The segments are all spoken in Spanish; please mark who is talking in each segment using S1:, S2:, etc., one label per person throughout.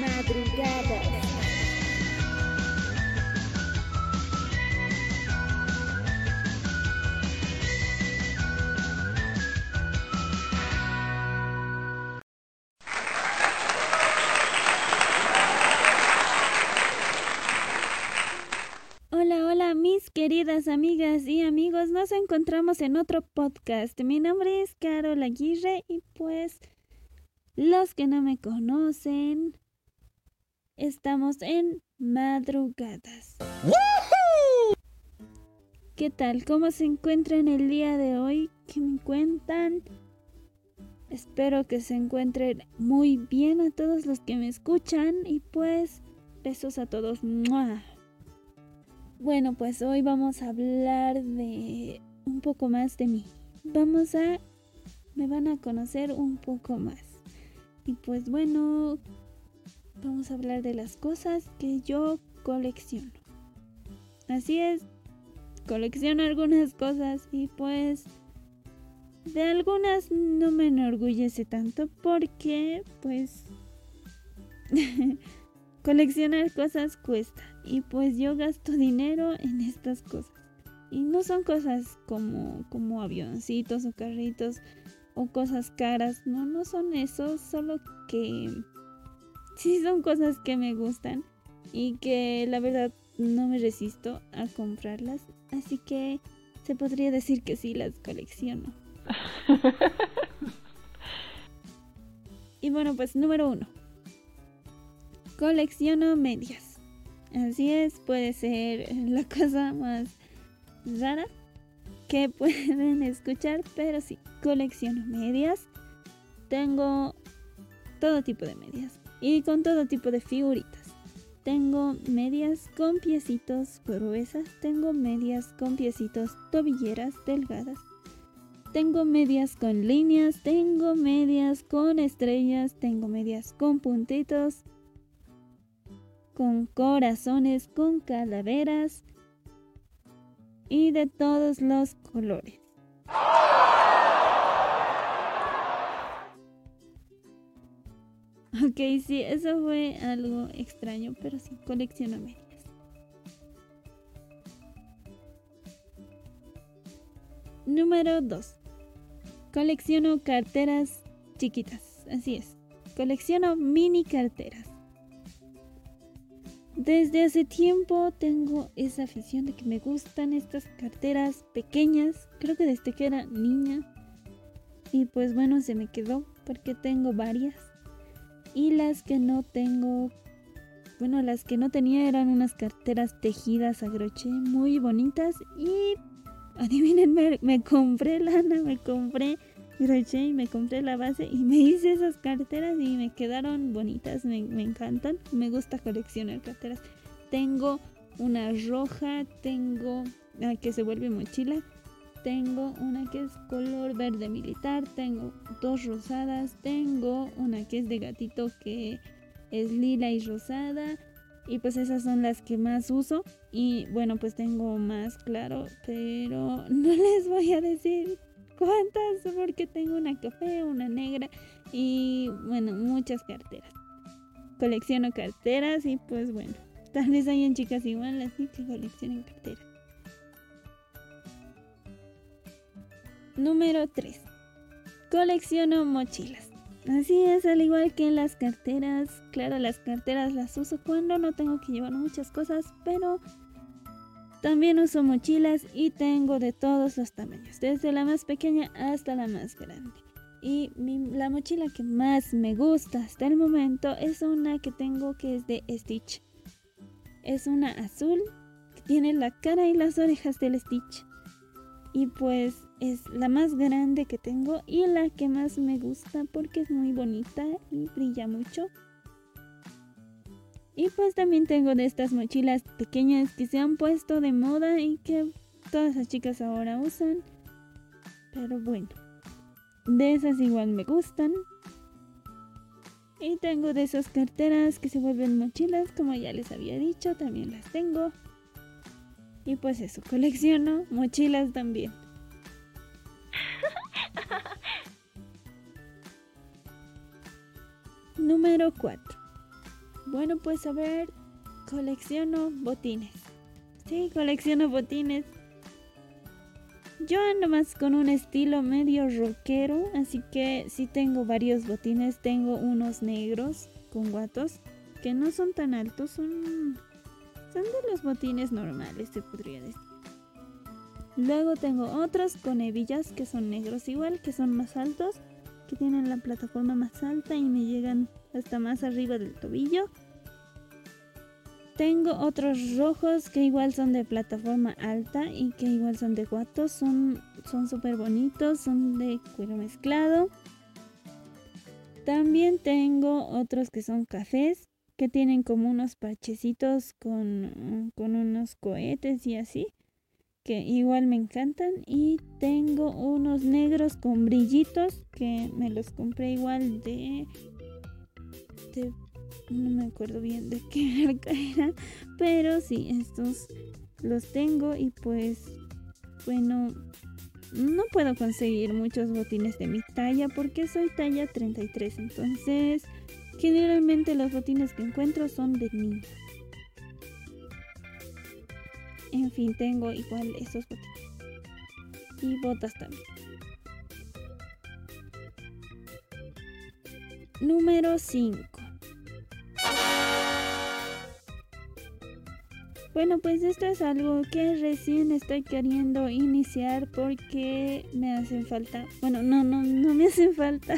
S1: Madrugadas.
S2: Hola, hola, mis queridas amigas y amigos. Nos encontramos en otro podcast. Mi nombre es Carol Aguirre y pues los que no me conocen, estamos en madrugadas. ¿Qué tal? ¿Cómo se encuentran el día de hoy? ¿Qué me cuentan? Espero que se encuentren muy bien a todos los que me escuchan y pues besos a todos. ¡Mua! Bueno, pues hoy vamos a hablar de un poco más de mí. Vamos a... me van a conocer un poco más. Y pues bueno, vamos a hablar de las cosas que yo colecciono. Así es, colecciono algunas cosas y pues de algunas no me enorgullece tanto porque pues coleccionar cosas cuesta y pues yo gasto dinero en estas cosas. Y no son cosas como, como avioncitos o carritos o cosas caras, no, no son eso, solo que sí son cosas que me gustan y que la verdad no me resisto a comprarlas, así que se podría decir que sí las colecciono. y bueno, pues número uno. Colecciono medias. Así es, puede ser la cosa más rara que pueden escuchar, pero sí, colecciono medias. Tengo todo tipo de medias y con todo tipo de figuritas. Tengo medias con piecitos gruesas, tengo medias con piecitos tobilleras delgadas, tengo medias con líneas, tengo medias con estrellas, tengo medias con puntitos, con corazones, con calaveras y de todos los colores. Ok, sí, eso fue algo extraño, pero sí, colecciono medias. Número 2. Colecciono carteras chiquitas. Así es. Colecciono mini carteras. Desde hace tiempo tengo esa afición de que me gustan estas carteras pequeñas. Creo que desde que era niña. Y pues bueno, se me quedó porque tengo varias. Y las que no tengo, bueno, las que no tenía eran unas carteras tejidas a crochet muy bonitas. Y adivinen, me, me compré lana, me compré crochet y me compré la base y me hice esas carteras y me quedaron bonitas, me, me encantan. Me gusta coleccionar carteras. Tengo una roja, tengo la que se vuelve mochila, tengo una que es color verde militar, tengo dos rosadas, tengo una que es de gatito que es lila y rosada. Y pues esas son las que más uso. Y bueno, pues tengo más, claro, pero no les voy a decir cuántas porque tengo una café, una negra y bueno, muchas carteras. Colecciono carteras y pues bueno, tal vez hayan chicas igual así que coleccionen carteras. Número 3. Colecciono mochilas. Así es, al igual que las carteras. Claro, las carteras las uso cuando no tengo que llevar muchas cosas, pero también uso mochilas y tengo de todos los tamaños, desde la más pequeña hasta la más grande. Y la mochila que más me gusta hasta el momento es una que tengo que es de Stitch. Es una azul que tiene la cara y las orejas del Stitch. Y pues es la más grande que tengo y la que más me gusta porque es muy bonita y brilla mucho. Y pues también tengo de estas mochilas pequeñas que se han puesto de moda y que todas las chicas ahora usan. Pero bueno, de esas igual me gustan. Y tengo de esas carteras que se vuelven mochilas, como ya les había dicho, también las tengo. Y pues eso, colecciono mochilas también. Número 4. Bueno, pues a ver, colecciono botines. Sí, colecciono botines. Yo ando más con un estilo medio rockero, así que sí tengo varios botines. Tengo unos negros con guatos que no son tan altos, son, son de los botines normales, se podría decir. Luego tengo otros con hebillas que son negros igual, que son más altos, que tienen la plataforma más alta y me llegan hasta más arriba del tobillo. Tengo otros rojos que igual son de plataforma alta y que igual son de guatos. Son súper bonitos, son de cuero mezclado. También tengo otros que son cafés, que tienen como unos parchecitos con, con unos cohetes y así, que igual me encantan. Y tengo unos negros con brillitos que me los compré igual de... de no me acuerdo bien de qué marca era, pero sí, estos los tengo y pues bueno, no puedo conseguir muchos botines de mi talla porque soy talla 33, entonces generalmente los botines que encuentro son de niña. En fin, tengo igual esos botines. Y botas también. Número 5. Bueno, pues esto es algo que recién estoy queriendo iniciar porque me hacen falta. Bueno, no, no, no me hacen falta.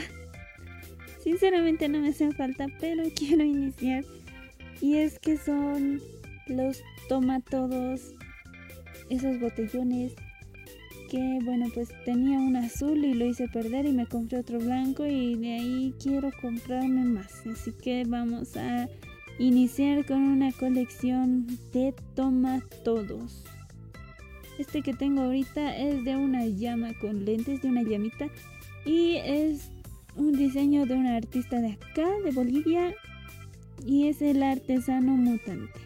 S2: Sinceramente no me hacen falta, pero quiero iniciar. Y es que son los tomatodos, esos botellones que bueno pues tenía un azul y lo hice perder y me compré otro blanco y de ahí quiero comprarme más. Así que vamos a iniciar con una colección de tomatodos. Este que tengo ahorita es de una llama con lentes, de una llamita. Y es un diseño de un artista de acá, de Bolivia. Y es el artesano mutante.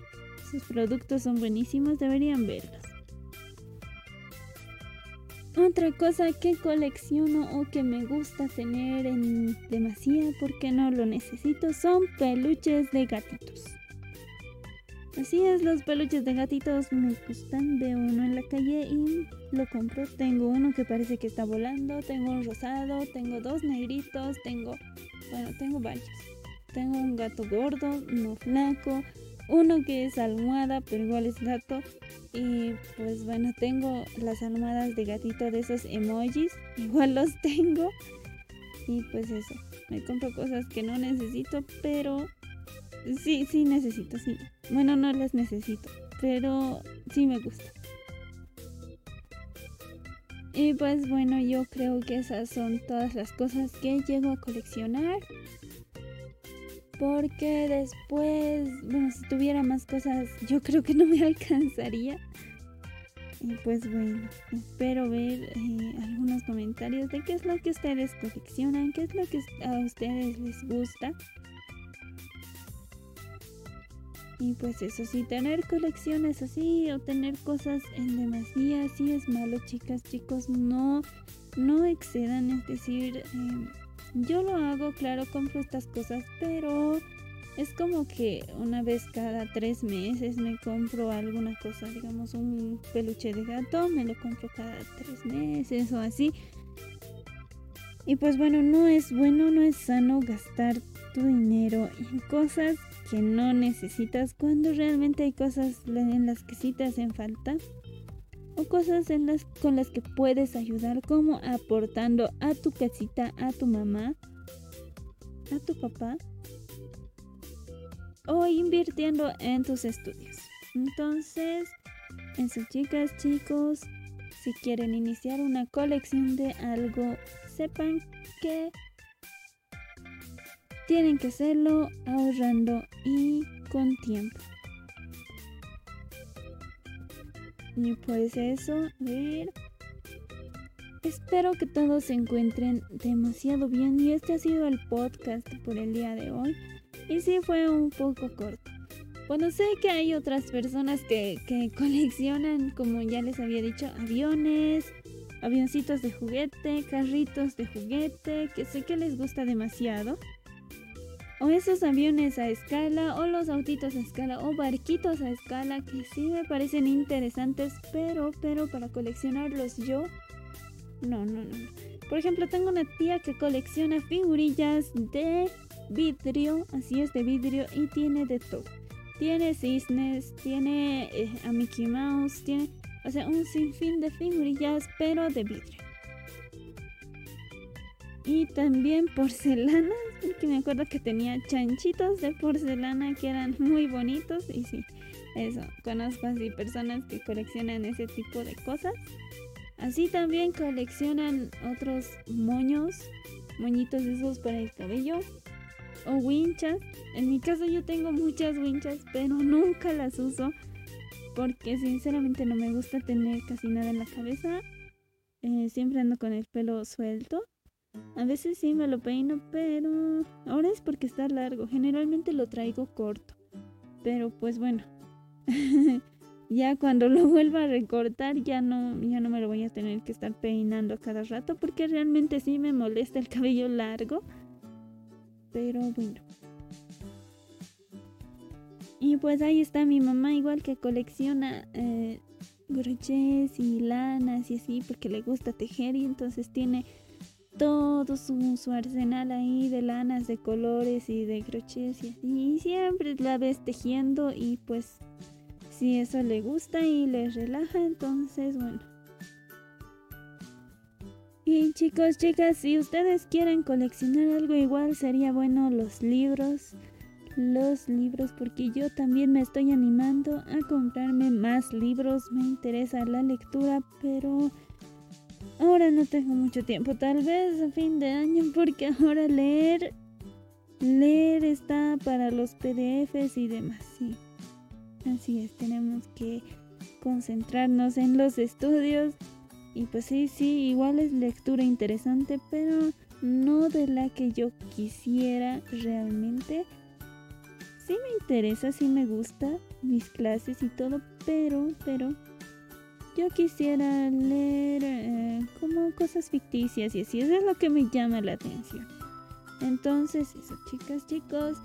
S2: Sus productos son buenísimos, deberían verlos. Otra cosa que colecciono o que me gusta tener en demasía porque no lo necesito son peluches de gatitos. Así es, los peluches de gatitos me gustan. Veo uno en la calle y lo compro. Tengo uno que parece que está volando, tengo un rosado, tengo dos negritos, tengo, bueno, tengo varios. Tengo un gato gordo, uno flaco, uno que es almohada, pero igual es gato. Y pues bueno, tengo las almohadas de gatito de esos emojis. Igual los tengo. Y pues eso. Me compro cosas que no necesito, pero sí, sí necesito, sí. Bueno, no las necesito, pero sí me gusta. Y pues bueno, yo creo que esas son todas las cosas que llego a coleccionar. Porque después, bueno, si tuviera más cosas, yo creo que no me alcanzaría. Y pues bueno, espero ver eh, algunos comentarios de qué es lo que ustedes coleccionan, qué es lo que a ustedes les gusta. Y pues eso sí, tener colecciones así o tener cosas en demasía, sí es malo, chicas, chicos, no, no excedan, es decir, eh, yo lo hago, claro, compro estas cosas, pero es como que una vez cada tres meses me compro alguna cosa, digamos un peluche de gato, me lo compro cada tres meses o así. Y pues bueno, no es bueno, no es sano gastar tu dinero en cosas que no necesitas cuando realmente hay cosas en las que sí te hacen falta o cosas con las que puedes ayudar como aportando a tu casita, a tu mamá, a tu papá o invirtiendo en tus estudios. Entonces, en sus chicas, chicos, si quieren iniciar una colección de algo, sepan que tienen que hacerlo ahorrando y con tiempo. Y pues eso, a ver. Espero que todos se encuentren demasiado bien y este ha sido el podcast por el día de hoy. Y sí fue un poco corto. Bueno, sé que hay otras personas que, que coleccionan, como ya les había dicho, aviones, avioncitos de juguete, carritos de juguete, que sé que les gusta demasiado. O esos aviones a escala, o los autitos a escala, o barquitos a escala, que sí me parecen interesantes, pero, pero para coleccionarlos yo, no, no, no. Por ejemplo, tengo una tía que colecciona figurillas de vidrio, así es de vidrio, y tiene de todo. Tiene cisnes, tiene eh, a Mickey Mouse, tiene, o sea, un sinfín de figurillas, pero de vidrio. Y también porcelana, porque me acuerdo que tenía chanchitos de porcelana que eran muy bonitos. Y sí, eso, conozco así personas que coleccionan ese tipo de cosas. Así también coleccionan otros moños, moñitos esos para el cabello. O winchas. En mi caso yo tengo muchas winchas, pero nunca las uso. Porque sinceramente no me gusta tener casi nada en la cabeza. Eh, siempre ando con el pelo suelto. A veces sí me lo peino, pero ahora es porque está largo. Generalmente lo traigo corto. Pero pues bueno. ya cuando lo vuelva a recortar ya no, ya no me lo voy a tener que estar peinando cada rato porque realmente sí me molesta el cabello largo. Pero bueno. Y pues ahí está mi mamá igual que colecciona eh, y lanas y así porque le gusta tejer y entonces tiene todo su, arsenal ahí de lanas, de colores y de crochets y Y siempre la ves tejiendo y pues si eso le gusta y le relaja, entonces bueno. Y chicos, chicas, si ustedes quieren coleccionar algo igual, sería bueno los libros. Los libros, porque yo también me estoy animando a comprarme más libros. Me interesa la lectura, pero Ahora no tengo mucho tiempo, tal vez a fin de año, porque ahora leer, leer está para los PDFs y demás, sí. Así es, tenemos que concentrarnos en los estudios. Y pues sí, sí, igual es lectura interesante, pero no de la que yo quisiera realmente. Sí me interesa, sí me gusta mis clases y todo, pero, pero yo quisiera leer eh, como cosas ficticias y así, eso es lo que me llama la atención. Entonces, eso, chicas, chicos,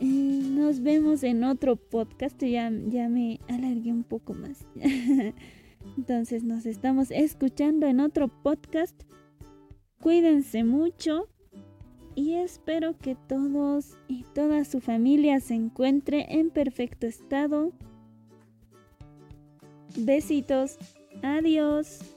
S2: eh, nos vemos en otro podcast, ya, ya me alargué un poco más. Entonces, nos estamos escuchando en otro podcast. Cuídense mucho y espero que todos y toda su familia se encuentre en perfecto estado Besitos. Adiós.